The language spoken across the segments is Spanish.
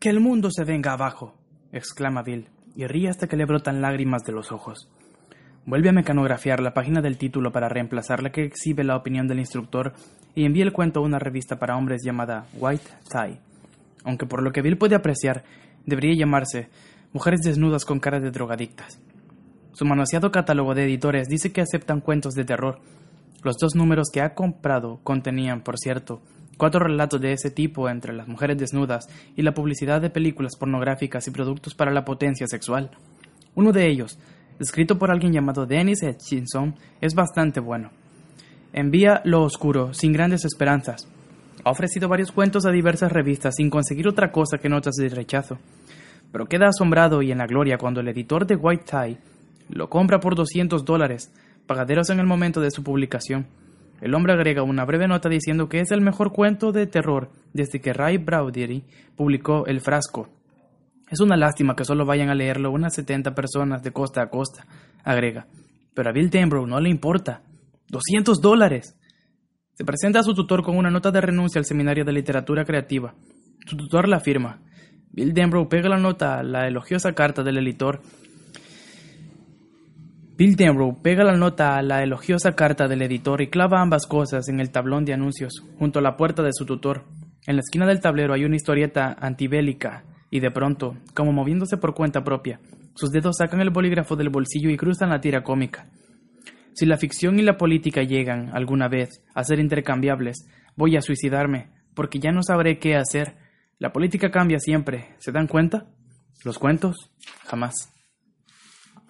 Que el mundo se venga abajo exclama Bill, y ríe hasta que le brotan lágrimas de los ojos. Vuelve a mecanografiar la página del título para reemplazar la que exhibe la opinión del instructor y envía el cuento a una revista para hombres llamada White Tie, aunque por lo que Bill puede apreciar, debería llamarse Mujeres desnudas con cara de drogadictas. Su manoseado catálogo de editores dice que aceptan cuentos de terror. Los dos números que ha comprado contenían, por cierto, cuatro relatos de ese tipo entre las mujeres desnudas y la publicidad de películas pornográficas y productos para la potencia sexual. Uno de ellos, escrito por alguien llamado Dennis Hutchinson, es bastante bueno. Envía Lo Oscuro, sin grandes esperanzas. Ha ofrecido varios cuentos a diversas revistas sin conseguir otra cosa que notas de rechazo. Pero queda asombrado y en la gloria cuando el editor de White Tie lo compra por 200 dólares, pagaderos en el momento de su publicación. El hombre agrega una breve nota diciendo que es el mejor cuento de terror desde que Ray Bradbury publicó El frasco. Es una lástima que solo vayan a leerlo unas 70 personas de costa a costa, agrega. Pero a Bill Denbrough no le importa. ¡200 dólares! Se presenta a su tutor con una nota de renuncia al seminario de literatura creativa. Su tutor la firma. Bill Denbrough pega la nota a la elogiosa carta del editor Bill Denbrough pega la nota a la elogiosa carta del editor y clava ambas cosas en el tablón de anuncios, junto a la puerta de su tutor. En la esquina del tablero hay una historieta antibélica, y de pronto, como moviéndose por cuenta propia, sus dedos sacan el bolígrafo del bolsillo y cruzan la tira cómica. Si la ficción y la política llegan, alguna vez, a ser intercambiables, voy a suicidarme, porque ya no sabré qué hacer. La política cambia siempre, ¿se dan cuenta? Los cuentos, jamás.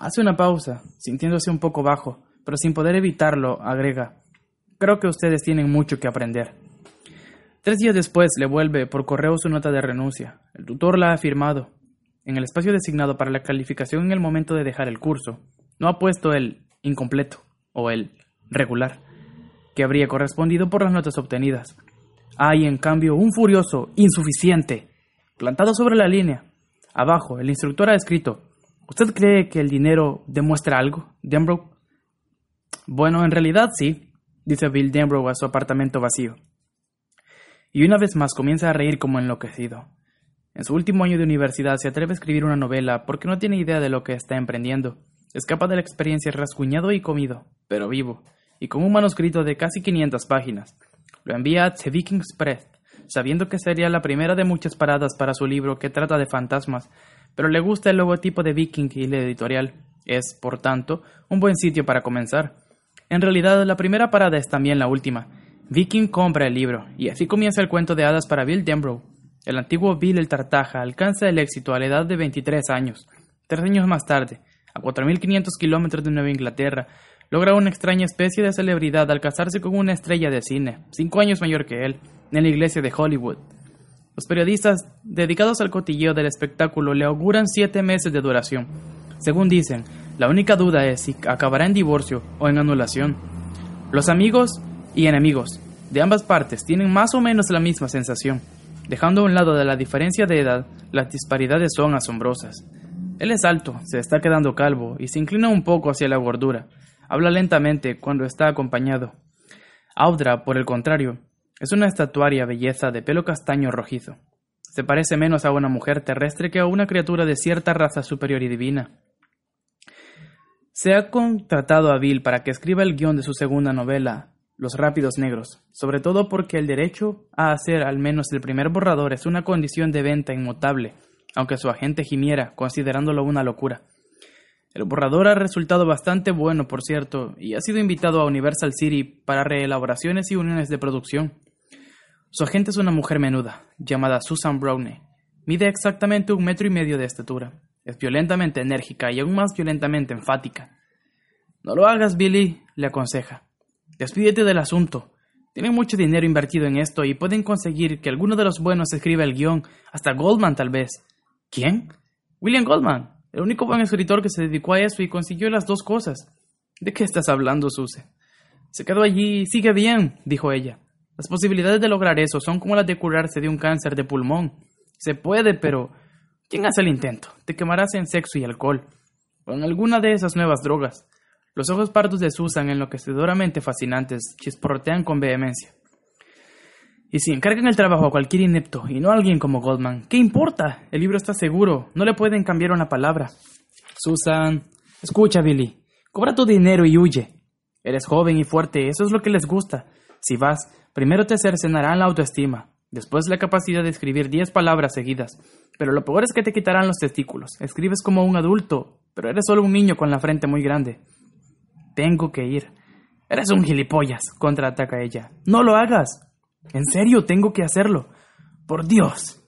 Hace una pausa, sintiéndose un poco bajo, pero sin poder evitarlo, agrega, Creo que ustedes tienen mucho que aprender. Tres días después le vuelve por correo su nota de renuncia. El tutor la ha firmado. En el espacio designado para la calificación en el momento de dejar el curso, no ha puesto el incompleto o el regular, que habría correspondido por las notas obtenidas. Hay, en cambio, un furioso insuficiente, plantado sobre la línea. Abajo, el instructor ha escrito ¿Usted cree que el dinero demuestra algo, Denbrough? Bueno, en realidad sí, dice Bill Denbrough a su apartamento vacío. Y una vez más comienza a reír como enloquecido. En su último año de universidad se atreve a escribir una novela porque no tiene idea de lo que está emprendiendo. Escapa de la experiencia rasguñado y comido, pero vivo, y con un manuscrito de casi 500 páginas. Lo envía a The Viking Express, sabiendo que sería la primera de muchas paradas para su libro que trata de fantasmas pero le gusta el logotipo de Viking y la editorial. Es, por tanto, un buen sitio para comenzar. En realidad, la primera parada es también la última. Viking compra el libro, y así comienza el cuento de hadas para Bill Denbrough. El antiguo Bill el Tartaja alcanza el éxito a la edad de 23 años. Tres años más tarde, a 4.500 kilómetros de Nueva Inglaterra, logra una extraña especie de celebridad al casarse con una estrella de cine, cinco años mayor que él, en la iglesia de Hollywood. Los periodistas dedicados al cotilleo del espectáculo le auguran siete meses de duración. Según dicen, la única duda es si acabará en divorcio o en anulación. Los amigos y enemigos de ambas partes tienen más o menos la misma sensación. Dejando a un lado de la diferencia de edad, las disparidades son asombrosas. Él es alto, se está quedando calvo y se inclina un poco hacia la gordura. Habla lentamente cuando está acompañado. Audra, por el contrario, es una estatuaria belleza de pelo castaño rojizo. Se parece menos a una mujer terrestre que a una criatura de cierta raza superior y divina. Se ha contratado a Bill para que escriba el guion de su segunda novela, Los Rápidos Negros, sobre todo porque el derecho a hacer al menos el primer borrador es una condición de venta inmutable, aunque su agente gimiera, considerándolo una locura. El borrador ha resultado bastante bueno, por cierto, y ha sido invitado a Universal City para reelaboraciones y uniones de producción. Su agente es una mujer menuda, llamada Susan Browney. Mide exactamente un metro y medio de estatura. Es violentamente enérgica y aún más violentamente enfática. No lo hagas, Billy, le aconseja. Despídete del asunto. Tienen mucho dinero invertido en esto y pueden conseguir que alguno de los buenos escriba el guion, hasta Goldman tal vez. ¿Quién? William Goldman, el único buen escritor que se dedicó a eso y consiguió las dos cosas. ¿De qué estás hablando, Suse? Se quedó allí sigue bien, dijo ella. Las posibilidades de lograr eso son como las de curarse de un cáncer de pulmón. Se puede, pero ¿quién hace el intento? Te quemarás en sexo y alcohol, o en alguna de esas nuevas drogas. Los ojos pardos de Susan, enloquecedoramente fascinantes, chisporrotean con vehemencia. Y si encargan el trabajo a cualquier inepto y no a alguien como Goldman, ¿qué importa? El libro está seguro, no le pueden cambiar una palabra. Susan, escucha, Billy, cobra tu dinero y huye. Eres joven y fuerte, eso es lo que les gusta. Si vas, primero te cercenarán la autoestima, después la capacidad de escribir diez palabras seguidas. Pero lo peor es que te quitarán los testículos. Escribes como un adulto, pero eres solo un niño con la frente muy grande. Tengo que ir. Eres un gilipollas, contraataca ella. No lo hagas. En serio, tengo que hacerlo. Por Dios.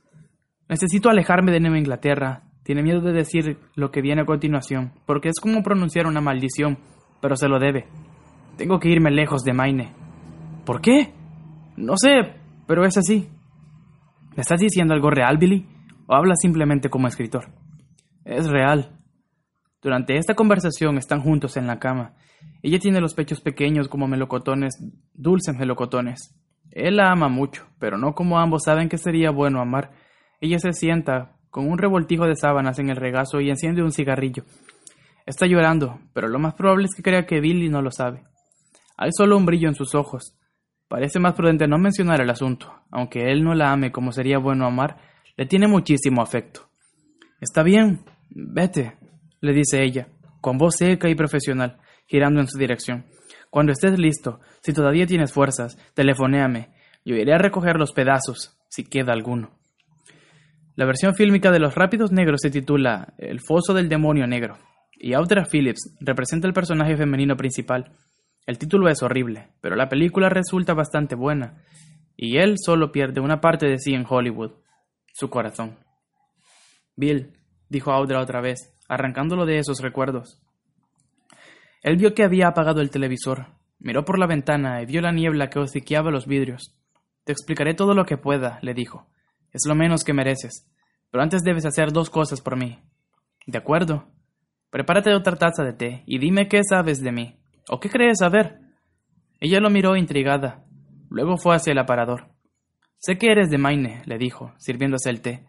Necesito alejarme de Nueva Inglaterra. Tiene miedo de decir lo que viene a continuación, porque es como pronunciar una maldición, pero se lo debe. Tengo que irme lejos de Maine. ¿Por qué? No sé, pero es así. ¿Me estás diciendo algo real, Billy? ¿O hablas simplemente como escritor? Es real. Durante esta conversación están juntos en la cama. Ella tiene los pechos pequeños como melocotones, dulces melocotones. Él la ama mucho, pero no como ambos saben que sería bueno amar. Ella se sienta con un revoltijo de sábanas en el regazo y enciende un cigarrillo. Está llorando, pero lo más probable es que crea que Billy no lo sabe. Hay solo un brillo en sus ojos. Parece más prudente no mencionar el asunto. Aunque él no la ame como sería bueno amar, le tiene muchísimo afecto. Está bien, vete, le dice ella, con voz seca y profesional, girando en su dirección. Cuando estés listo, si todavía tienes fuerzas, telefonéame. Yo iré a recoger los pedazos, si queda alguno. La versión fílmica de Los Rápidos Negros se titula El foso del demonio negro, y Audra Phillips representa el personaje femenino principal. El título es horrible, pero la película resulta bastante buena, y él solo pierde una parte de sí en Hollywood, su corazón. Bill, dijo Audra otra vez, arrancándolo de esos recuerdos. Él vio que había apagado el televisor, miró por la ventana y vio la niebla que hociqueaba los vidrios. Te explicaré todo lo que pueda, le dijo. Es lo menos que mereces. Pero antes debes hacer dos cosas por mí. De acuerdo. Prepárate otra taza de té y dime qué sabes de mí. ¿O qué crees saber? Ella lo miró intrigada. Luego fue hacia el aparador. Sé que eres de Maine, le dijo, sirviéndose el té.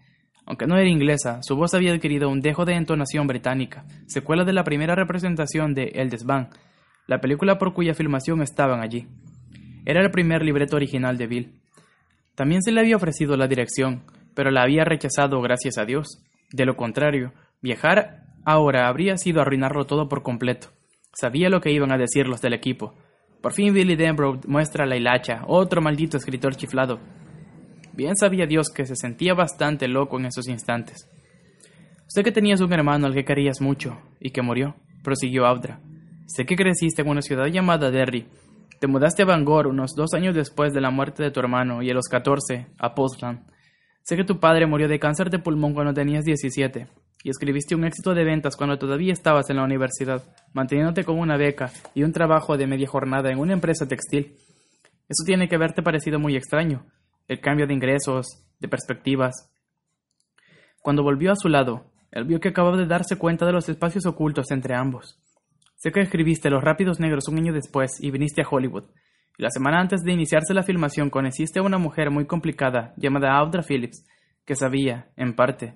Aunque no era inglesa, su voz había adquirido un dejo de entonación británica, secuela de la primera representación de El Desván, la película por cuya filmación estaban allí. Era el primer libreto original de Bill. También se le había ofrecido la dirección, pero la había rechazado gracias a Dios. De lo contrario, viajar ahora habría sido arruinarlo todo por completo. Sabía lo que iban a decir los del equipo. Por fin Billy Denbrough muestra la hilacha, otro maldito escritor chiflado. Bien sabía Dios que se sentía bastante loco en esos instantes. Sé que tenías un hermano al que querías mucho y que murió, prosiguió Audra. Sé que creciste en una ciudad llamada Derry. Te mudaste a Bangor unos dos años después de la muerte de tu hermano y a los catorce a Postland. Sé que tu padre murió de cáncer de pulmón cuando tenías diecisiete y escribiste un éxito de ventas cuando todavía estabas en la universidad, manteniéndote con una beca y un trabajo de media jornada en una empresa textil. Eso tiene que haberte parecido muy extraño, el cambio de ingresos, de perspectivas. Cuando volvió a su lado, él vio que acababa de darse cuenta de los espacios ocultos entre ambos. Sé que escribiste Los Rápidos Negros un año después y viniste a Hollywood. Y la semana antes de iniciarse la filmación conociste a una mujer muy complicada llamada Audra Phillips, que sabía, en parte,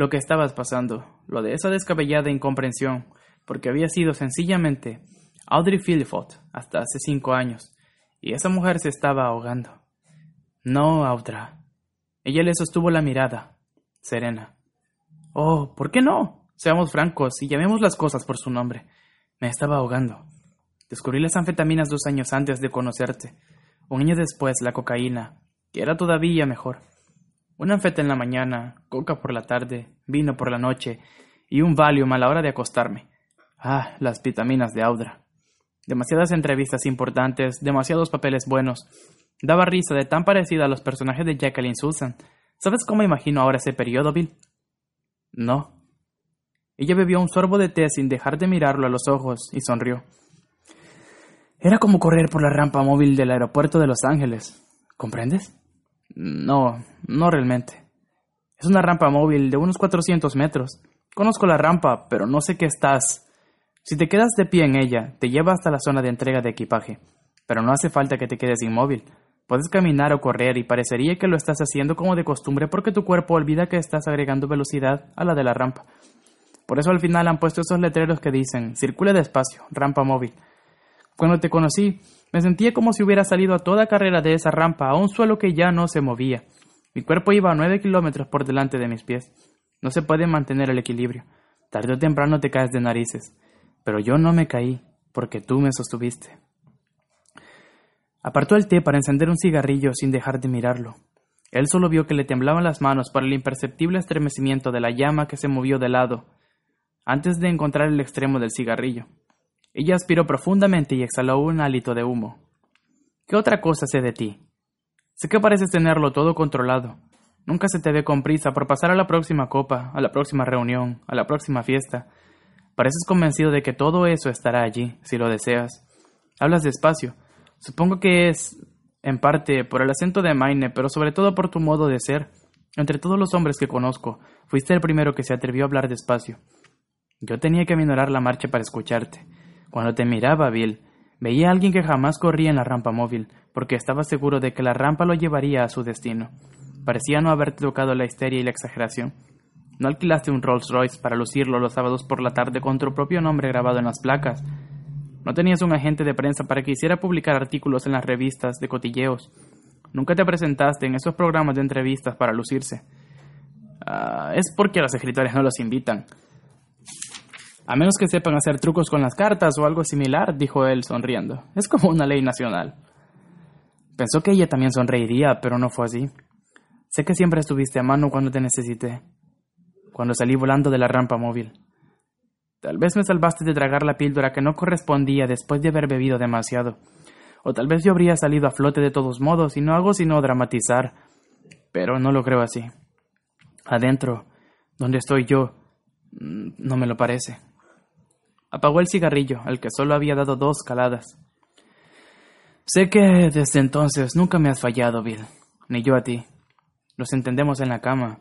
lo que estabas pasando, lo de esa descabellada incomprensión, porque había sido sencillamente Audrey Phillips hasta hace cinco años, y esa mujer se estaba ahogando. No, Audra. Ella le sostuvo la mirada, serena. Oh, ¿por qué no? Seamos francos y llamemos las cosas por su nombre. Me estaba ahogando. Descubrí las anfetaminas dos años antes de conocerte. Un año después la cocaína, que era todavía mejor. Una anfeta en la mañana, coca por la tarde, vino por la noche y un Valium a la hora de acostarme. Ah, las vitaminas de Audra. Demasiadas entrevistas importantes, demasiados papeles buenos, Daba risa de tan parecida a los personajes de Jacqueline Susan. ¿Sabes cómo imagino ahora ese periodo, Bill? No. Ella bebió un sorbo de té sin dejar de mirarlo a los ojos y sonrió. Era como correr por la rampa móvil del aeropuerto de Los Ángeles. ¿Comprendes? No, no realmente. Es una rampa móvil de unos 400 metros. Conozco la rampa, pero no sé qué estás. Si te quedas de pie en ella, te lleva hasta la zona de entrega de equipaje. Pero no hace falta que te quedes inmóvil. Puedes caminar o correr y parecería que lo estás haciendo como de costumbre porque tu cuerpo olvida que estás agregando velocidad a la de la rampa. Por eso al final han puesto esos letreros que dicen circule despacio, rampa móvil. Cuando te conocí, me sentía como si hubiera salido a toda carrera de esa rampa a un suelo que ya no se movía. Mi cuerpo iba a nueve kilómetros por delante de mis pies. No se puede mantener el equilibrio. Tarde o temprano te caes de narices. Pero yo no me caí, porque tú me sostuviste. Apartó el té para encender un cigarrillo sin dejar de mirarlo. Él solo vio que le temblaban las manos por el imperceptible estremecimiento de la llama que se movió de lado, antes de encontrar el extremo del cigarrillo. Ella aspiró profundamente y exhaló un hálito de humo. ¿Qué otra cosa sé de ti? Sé que pareces tenerlo todo controlado. Nunca se te ve con prisa por pasar a la próxima copa, a la próxima reunión, a la próxima fiesta. Pareces convencido de que todo eso estará allí, si lo deseas. Hablas despacio, Supongo que es, en parte, por el acento de Maine, pero sobre todo por tu modo de ser. Entre todos los hombres que conozco, fuiste el primero que se atrevió a hablar despacio. Yo tenía que minorar la marcha para escucharte. Cuando te miraba, Bill, veía a alguien que jamás corría en la rampa móvil, porque estaba seguro de que la rampa lo llevaría a su destino. Parecía no haberte tocado la histeria y la exageración. No alquilaste un Rolls Royce para lucirlo los sábados por la tarde con tu propio nombre grabado en las placas, no tenías un agente de prensa para que hiciera publicar artículos en las revistas de cotilleos. Nunca te presentaste en esos programas de entrevistas para lucirse. Ah, es porque los escritores no los invitan. A menos que sepan hacer trucos con las cartas o algo similar, dijo él sonriendo. Es como una ley nacional. Pensó que ella también sonreiría, pero no fue así. Sé que siempre estuviste a mano cuando te necesité, cuando salí volando de la rampa móvil. Tal vez me salvaste de tragar la píldora que no correspondía después de haber bebido demasiado. O tal vez yo habría salido a flote de todos modos y no hago sino dramatizar. Pero no lo creo así. Adentro, donde estoy yo, mm, no me lo parece. Apagó el cigarrillo, al que solo había dado dos caladas. Sé que desde entonces nunca me has fallado, Bill, ni yo a ti. Nos entendemos en la cama.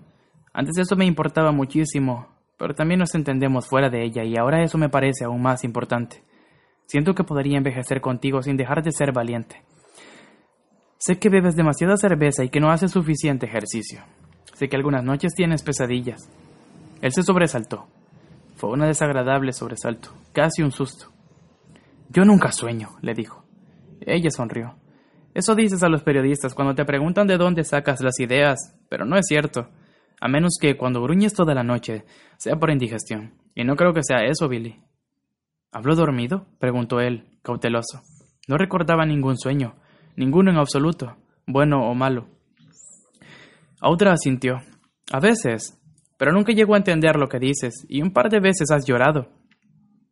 Antes eso me importaba muchísimo, pero también nos entendemos fuera de ella y ahora eso me parece aún más importante. Siento que podría envejecer contigo sin dejar de ser valiente. Sé que bebes demasiada cerveza y que no haces suficiente ejercicio. Sé que algunas noches tienes pesadillas. Él se sobresaltó. Fue un desagradable sobresalto, casi un susto. Yo nunca sueño, le dijo. Ella sonrió. Eso dices a los periodistas cuando te preguntan de dónde sacas las ideas, pero no es cierto a menos que cuando gruñes toda la noche sea por indigestión. Y no creo que sea eso, Billy. ¿Habló dormido? preguntó él, cauteloso. No recordaba ningún sueño, ninguno en absoluto, bueno o malo. Audra asintió. A veces, pero nunca llegó a entender lo que dices, y un par de veces has llorado.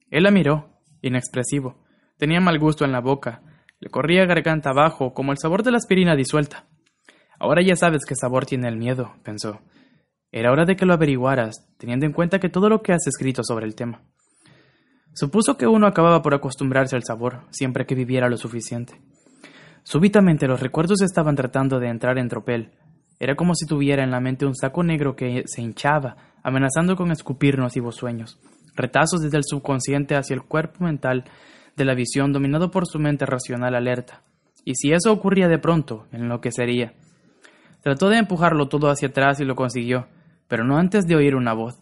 Él la miró, inexpresivo. Tenía mal gusto en la boca, le corría garganta abajo como el sabor de la aspirina disuelta. Ahora ya sabes qué sabor tiene el miedo, pensó. Era hora de que lo averiguaras, teniendo en cuenta que todo lo que has escrito sobre el tema. Supuso que uno acababa por acostumbrarse al sabor, siempre que viviera lo suficiente. Súbitamente los recuerdos estaban tratando de entrar en tropel. Era como si tuviera en la mente un saco negro que se hinchaba, amenazando con escupir nocivos sueños, retazos desde el subconsciente hacia el cuerpo mental de la visión dominado por su mente racional alerta. Y si eso ocurría de pronto, en. Trató de empujarlo todo hacia atrás y lo consiguió, pero no antes de oír una voz.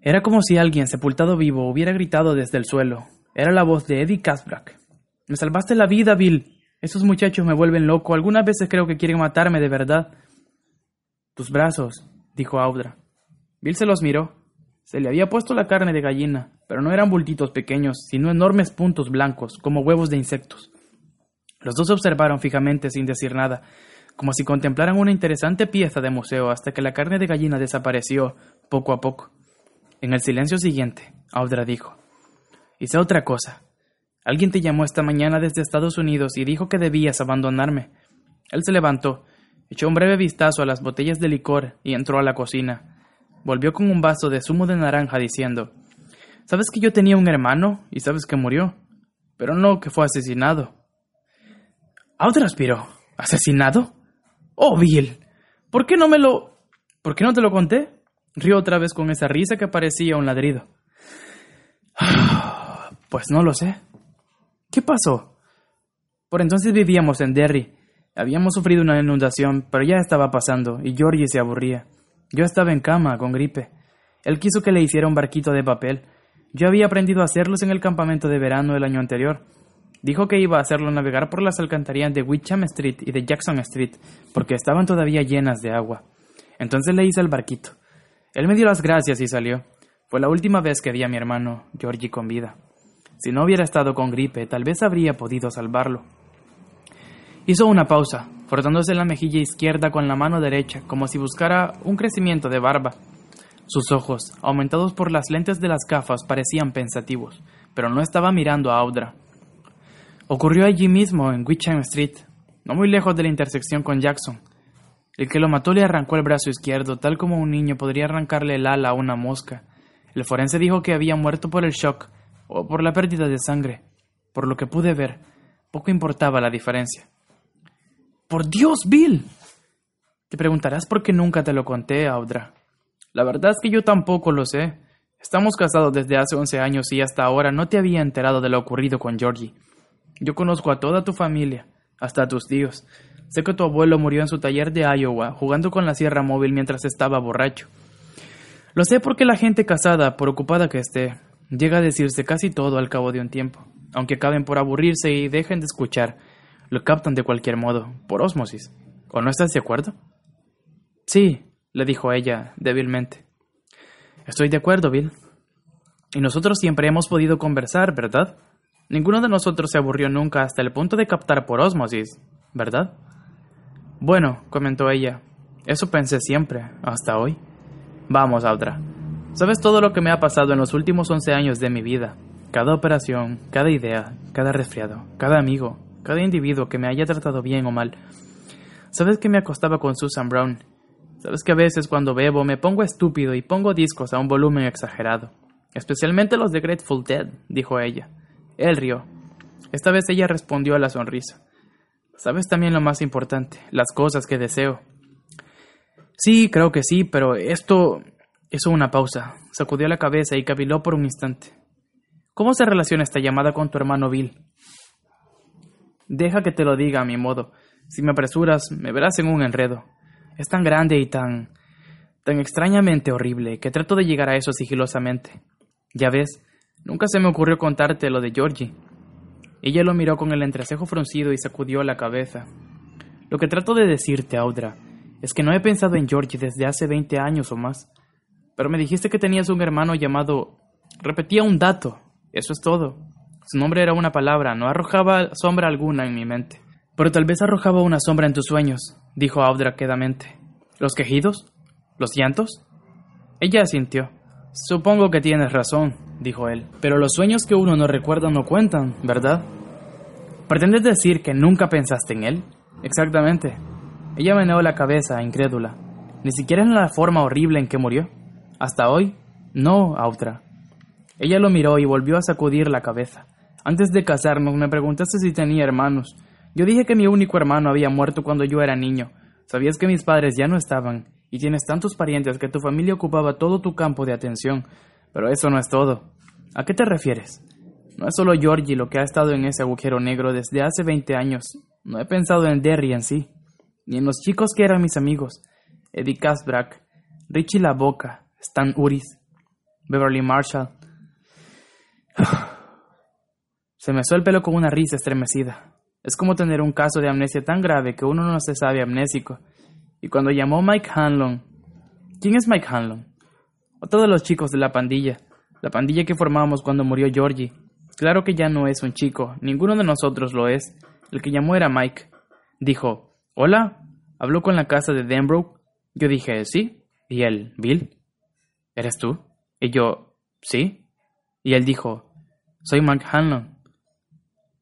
Era como si alguien sepultado vivo hubiera gritado desde el suelo. Era la voz de Eddie Casbrack. Me salvaste la vida, Bill. Esos muchachos me vuelven loco. Algunas veces creo que quieren matarme de verdad. Tus brazos, dijo Audra. Bill se los miró. Se le había puesto la carne de gallina, pero no eran bultitos pequeños, sino enormes puntos blancos, como huevos de insectos. Los dos observaron fijamente sin decir nada, como si contemplaran una interesante pieza de museo hasta que la carne de gallina desapareció poco a poco. En el silencio siguiente, Audra dijo, Hice otra cosa. Alguien te llamó esta mañana desde Estados Unidos y dijo que debías abandonarme. Él se levantó, echó un breve vistazo a las botellas de licor y entró a la cocina. Volvió con un vaso de zumo de naranja diciendo, ¿Sabes que yo tenía un hermano y sabes que murió? pero no que fue asesinado. Audra aspiró. ¿Asesinado? Oh, Bill. ¿Por qué no me lo... ¿Por qué no te lo conté? Rió otra vez con esa risa que parecía un ladrido. Pues no lo sé. ¿Qué pasó? Por entonces vivíamos en Derry. Habíamos sufrido una inundación, pero ya estaba pasando, y Georgie se aburría. Yo estaba en cama, con gripe. Él quiso que le hiciera un barquito de papel. Yo había aprendido a hacerlos en el campamento de verano el año anterior. Dijo que iba a hacerlo navegar por las alcantarillas de Witcham Street y de Jackson Street, porque estaban todavía llenas de agua. Entonces le hice el barquito. Él me dio las gracias y salió. Fue la última vez que vi a mi hermano, Georgie, con vida. Si no hubiera estado con gripe, tal vez habría podido salvarlo. Hizo una pausa, frotándose la mejilla izquierda con la mano derecha, como si buscara un crecimiento de barba. Sus ojos, aumentados por las lentes de las gafas, parecían pensativos, pero no estaba mirando a Audra. Ocurrió allí mismo, en Witcham Street, no muy lejos de la intersección con Jackson. El que lo mató le arrancó el brazo izquierdo, tal como un niño podría arrancarle el ala a una mosca. El forense dijo que había muerto por el shock o por la pérdida de sangre. Por lo que pude ver, poco importaba la diferencia. ¡Por Dios, Bill! Te preguntarás por qué nunca te lo conté, Audra. La verdad es que yo tampoco lo sé. Estamos casados desde hace once años y hasta ahora no te había enterado de lo ocurrido con Georgie. Yo conozco a toda tu familia, hasta a tus tíos. Sé que tu abuelo murió en su taller de Iowa jugando con la sierra móvil mientras estaba borracho. Lo sé porque la gente casada, por ocupada que esté, llega a decirse casi todo al cabo de un tiempo. Aunque acaben por aburrirse y dejen de escuchar, lo captan de cualquier modo, por ósmosis. ¿O no estás de acuerdo? Sí, le dijo ella débilmente. Estoy de acuerdo, Bill. Y nosotros siempre hemos podido conversar, ¿verdad? Ninguno de nosotros se aburrió nunca hasta el punto de captar por ósmosis, ¿verdad? Bueno, comentó ella, eso pensé siempre, hasta hoy. Vamos, Audra. Sabes todo lo que me ha pasado en los últimos once años de mi vida. Cada operación, cada idea, cada resfriado, cada amigo, cada individuo que me haya tratado bien o mal. Sabes que me acostaba con Susan Brown Sabes que a veces cuando bebo me pongo estúpido y pongo discos a un volumen exagerado. Especialmente los de Grateful Dead, dijo ella. Él rió. Esta vez ella respondió a la sonrisa. Sabes también lo más importante, las cosas que deseo. Sí, creo que sí, pero esto... Hizo una pausa, sacudió la cabeza y caviló por un instante. ¿Cómo se relaciona esta llamada con tu hermano Bill? Deja que te lo diga a mi modo. Si me apresuras, me verás en un enredo. Es tan grande y tan... tan extrañamente horrible que trato de llegar a eso sigilosamente. Ya ves, nunca se me ocurrió contarte lo de Georgie. Ella lo miró con el entrecejo fruncido y sacudió la cabeza. Lo que trato de decirte, Audra, es que no he pensado en Georgie desde hace veinte años o más. Pero me dijiste que tenías un hermano llamado... Repetía un dato. Eso es todo. Su nombre era una palabra, no arrojaba sombra alguna en mi mente. Pero tal vez arrojaba una sombra en tus sueños, dijo Audra quedamente. ¿Los quejidos? ¿Los llantos? Ella asintió. Supongo que tienes razón, dijo él. Pero los sueños que uno no recuerda no cuentan, ¿verdad? ¿Pretendes decir que nunca pensaste en él? Exactamente. Ella meneó la cabeza, incrédula. Ni siquiera en la forma horrible en que murió. Hasta hoy, no, Audra. Ella lo miró y volvió a sacudir la cabeza. Antes de casarnos me preguntaste si tenía hermanos. Yo dije que mi único hermano había muerto cuando yo era niño. Sabías que mis padres ya no estaban, y tienes tantos parientes que tu familia ocupaba todo tu campo de atención. Pero eso no es todo. ¿A qué te refieres? No es solo Georgie lo que ha estado en ese agujero negro desde hace 20 años. No he pensado en Derry en sí, ni en los chicos que eran mis amigos. Eddie Casbrack, Richie La Boca, Uris, Beverly Marshall. Se me el pelo con una risa estremecida. Es como tener un caso de amnesia tan grave que uno no se sabe amnésico. Y cuando llamó Mike Hanlon, ¿quién es Mike Hanlon? Otro de los chicos de la pandilla, la pandilla que formábamos cuando murió Georgie. Claro que ya no es un chico, ninguno de nosotros lo es. El que llamó era Mike. Dijo, Hola, habló con la casa de Denbrook. Yo dije, sí. Y él, Bill, ¿eres tú? Y yo, sí. Y él dijo, soy Mike Hanlon.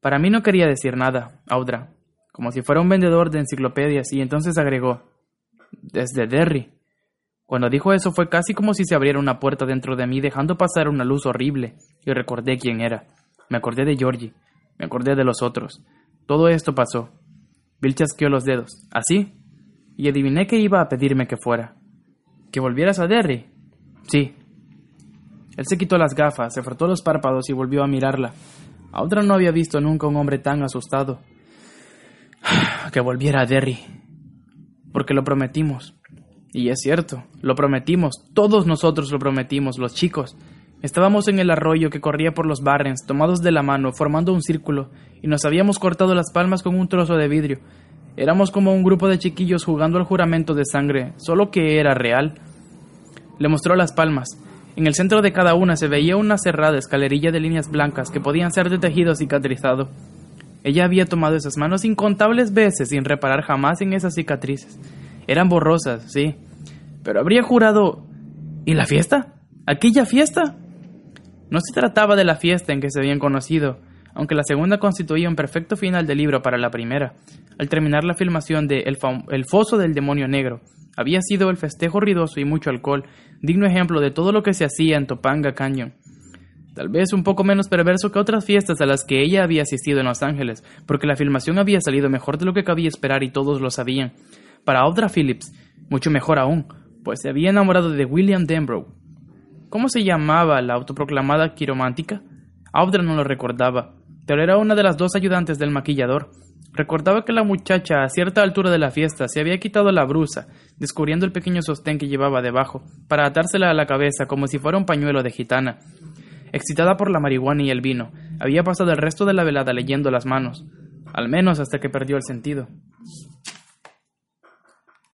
Para mí no quería decir nada, Audra, como si fuera un vendedor de enciclopedias, y entonces agregó, desde Derry. Cuando dijo eso fue casi como si se abriera una puerta dentro de mí dejando pasar una luz horrible, y recordé quién era. Me acordé de Georgie. Me acordé de los otros. Todo esto pasó. Bill chasqueó los dedos. ¿Así? Y adiviné que iba a pedirme que fuera. ¿Que volvieras a Derry? Sí. Él se quitó las gafas, se frotó los párpados y volvió a mirarla. A otra no había visto nunca un hombre tan asustado. Que volviera a Derry. Porque lo prometimos. Y es cierto, lo prometimos. Todos nosotros lo prometimos, los chicos. Estábamos en el arroyo que corría por los barrens, tomados de la mano, formando un círculo, y nos habíamos cortado las palmas con un trozo de vidrio. Éramos como un grupo de chiquillos jugando al juramento de sangre, solo que era real. Le mostró las palmas. En el centro de cada una se veía una cerrada escalerilla de líneas blancas que podían ser de tejido cicatrizado. Ella había tomado esas manos incontables veces sin reparar jamás en esas cicatrices. Eran borrosas, sí. Pero habría jurado... ¿Y la fiesta? ¿Aquella fiesta? No se trataba de la fiesta en que se habían conocido, aunque la segunda constituía un perfecto final de libro para la primera. Al terminar la filmación de El, el Foso del Demonio Negro, había sido el festejo ruidoso y mucho alcohol, digno ejemplo de todo lo que se hacía en Topanga Canyon. Tal vez un poco menos perverso que otras fiestas a las que ella había asistido en Los Ángeles, porque la filmación había salido mejor de lo que cabía esperar y todos lo sabían. Para Audra Phillips, mucho mejor aún, pues se había enamorado de William Denbrough, ¿Cómo se llamaba la autoproclamada quiromántica? Audra no lo recordaba, pero era una de las dos ayudantes del maquillador. Recordaba que la muchacha a cierta altura de la fiesta se había quitado la brusa, descubriendo el pequeño sostén que llevaba debajo, para atársela a la cabeza como si fuera un pañuelo de gitana. Excitada por la marihuana y el vino, había pasado el resto de la velada leyendo las manos, al menos hasta que perdió el sentido.